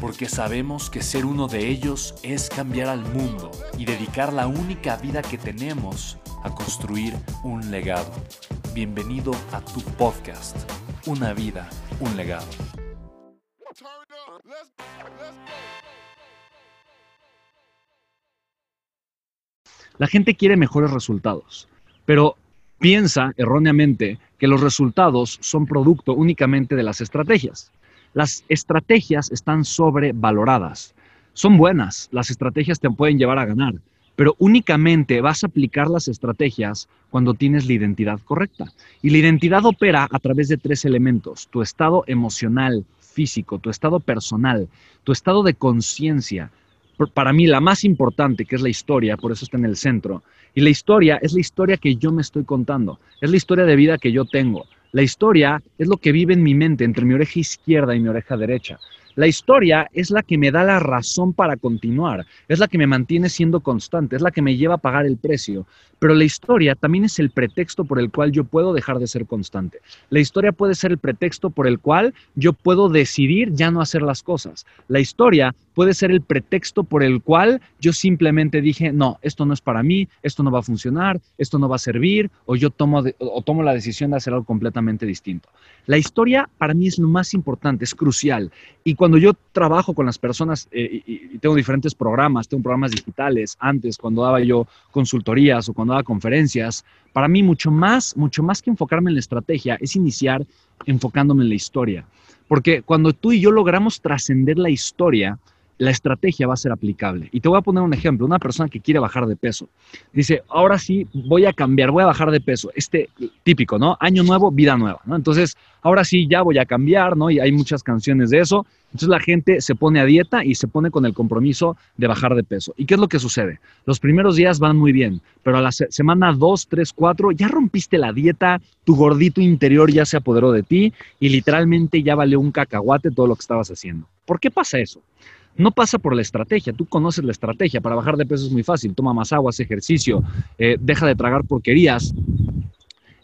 porque sabemos que ser uno de ellos es cambiar al mundo y dedicar la única vida que tenemos a construir un legado. Bienvenido a tu podcast, Una vida, un legado. La gente quiere mejores resultados, pero piensa erróneamente que los resultados son producto únicamente de las estrategias. Las estrategias están sobrevaloradas. Son buenas, las estrategias te pueden llevar a ganar, pero únicamente vas a aplicar las estrategias cuando tienes la identidad correcta. Y la identidad opera a través de tres elementos, tu estado emocional, físico, tu estado personal, tu estado de conciencia. Para mí la más importante, que es la historia, por eso está en el centro. Y la historia es la historia que yo me estoy contando, es la historia de vida que yo tengo. La historia es lo que vive en mi mente entre mi oreja izquierda y mi oreja derecha. La historia es la que me da la razón para continuar, es la que me mantiene siendo constante, es la que me lleva a pagar el precio. Pero la historia también es el pretexto por el cual yo puedo dejar de ser constante. La historia puede ser el pretexto por el cual yo puedo decidir ya no hacer las cosas. La historia puede ser el pretexto por el cual yo simplemente dije, no, esto no es para mí, esto no va a funcionar, esto no va a servir, o yo tomo, o tomo la decisión de hacer algo completamente distinto. La historia para mí es lo más importante, es crucial. Y cuando yo trabajo con las personas eh, y, tengo diferentes programas, tengo programas digitales, antes cuando daba yo consultorías o cuando daba conferencias, para mí mucho más, mucho más que enfocarme en la estrategia, es iniciar enfocándome en la historia. Porque cuando tú y yo logramos trascender la historia, la estrategia va a ser aplicable. Y te voy a poner un ejemplo, una persona que quiere bajar de peso. Dice, ahora sí, voy a cambiar, voy a bajar de peso. Este típico, ¿no? Año nuevo, vida nueva, ¿no? Entonces, ahora sí, ya voy a cambiar, ¿no? Y hay muchas canciones de eso. Entonces la gente se pone a dieta y se pone con el compromiso de bajar de peso. ¿Y qué es lo que sucede? Los primeros días van muy bien, pero a la semana 2, 3, 4 ya rompiste la dieta, tu gordito interior ya se apoderó de ti y literalmente ya valió un cacahuate todo lo que estabas haciendo. ¿Por qué pasa eso? No pasa por la estrategia. Tú conoces la estrategia. Para bajar de peso es muy fácil. Toma más agua, haz ejercicio, eh, deja de tragar porquerías,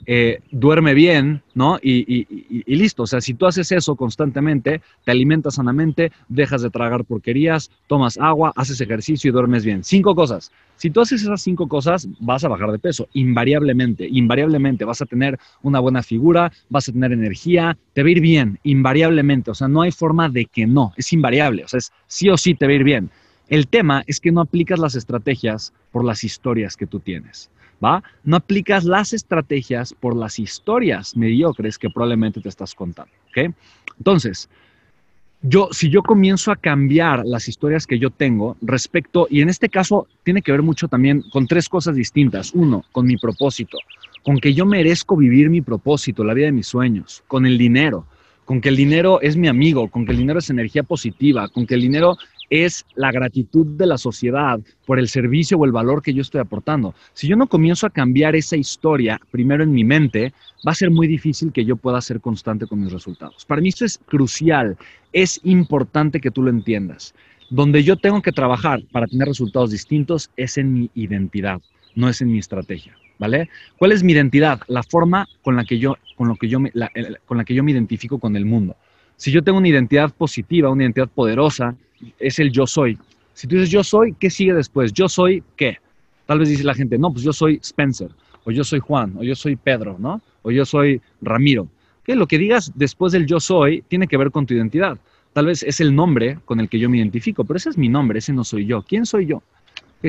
eh, duerme bien, ¿no? Y, listo. O sea, si tú haces eso constantemente, te alimentas sanamente, dejas de tragar porquerías, tomas agua, haces ejercicio y duermes bien. Cinco cosas. Si tú haces esas cinco cosas, vas a bajar de peso, invariablemente, invariablemente. Vas a tener una buena figura, vas a tener energía, te va a ir bien, invariablemente. O sea, no hay forma de que no, es invariable. O sea, es sí o sí te va a ir bien. El tema es que no aplicas las estrategias por las historias que tú tienes. ¿Va? No aplicas las estrategias por las historias mediocres que probablemente te estás contando, ¿ok? Entonces, yo, si yo comienzo a cambiar las historias que yo tengo respecto, y en este caso tiene que ver mucho también con tres cosas distintas. Uno, con mi propósito, con que yo merezco vivir mi propósito, la vida de mis sueños, con el dinero, con que el dinero es mi amigo, con que el dinero es energía positiva, con que el dinero es la gratitud de la sociedad por el servicio o el valor que yo estoy aportando. Si yo no comienzo a cambiar esa historia primero en mi mente, va a ser muy difícil que yo pueda ser constante con mis resultados. Para mí esto es crucial, es importante que tú lo entiendas. Donde yo tengo que trabajar para tener resultados distintos es en mi identidad, no es en mi estrategia. ¿Vale? ¿Cuál es mi identidad? La forma con la que yo, con lo que yo, con la que yo me identifico con el mundo. Si yo tengo una identidad positiva, una identidad poderosa, es el yo soy. Si tú dices yo soy, ¿qué sigue después? Yo soy qué? Tal vez dice la gente, no, pues yo soy Spencer, o yo soy Juan, o yo soy Pedro, ¿no? O yo soy Ramiro. Que lo que digas después del yo soy tiene que ver con tu identidad. Tal vez es el nombre con el que yo me identifico, pero ese es mi nombre, ese no soy yo. ¿Quién soy yo?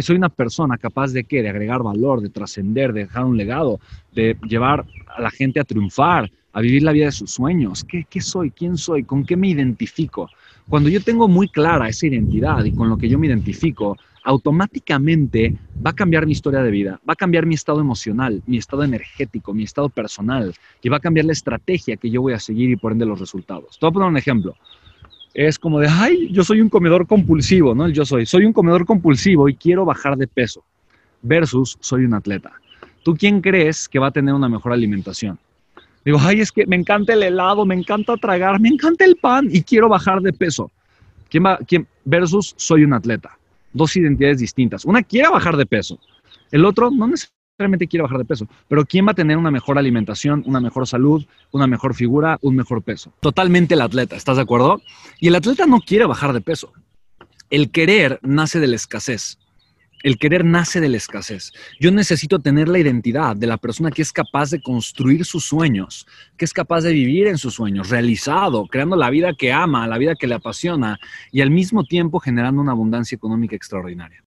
Soy una persona capaz de qué? De agregar valor, de trascender, de dejar un legado, de llevar a la gente a triunfar, a vivir la vida de sus sueños. ¿Qué, ¿Qué soy? ¿Quién soy? ¿Con qué me identifico? Cuando yo tengo muy clara esa identidad y con lo que yo me identifico, automáticamente va a cambiar mi historia de vida, va a cambiar mi estado emocional, mi estado energético, mi estado personal y va a cambiar la estrategia que yo voy a seguir y por ende los resultados. Te voy a poner un ejemplo. Es como de, ay, yo soy un comedor compulsivo, ¿no? Yo soy, soy un comedor compulsivo y quiero bajar de peso versus soy un atleta. ¿Tú quién crees que va a tener una mejor alimentación? Digo, ay, es que me encanta el helado, me encanta tragar, me encanta el pan y quiero bajar de peso. ¿Quién va? ¿Quién? Versus soy un atleta. Dos identidades distintas. Una quiere bajar de peso. El otro no necesariamente quiere bajar de peso. Pero ¿quién va a tener una mejor alimentación, una mejor salud, una mejor figura, un mejor peso? Totalmente el atleta, ¿estás de acuerdo? Y el atleta no quiere bajar de peso. El querer nace de la escasez. El querer nace de la escasez. Yo necesito tener la identidad de la persona que es capaz de construir sus sueños, que es capaz de vivir en sus sueños, realizado, creando la vida que ama, la vida que le apasiona y al mismo tiempo generando una abundancia económica extraordinaria.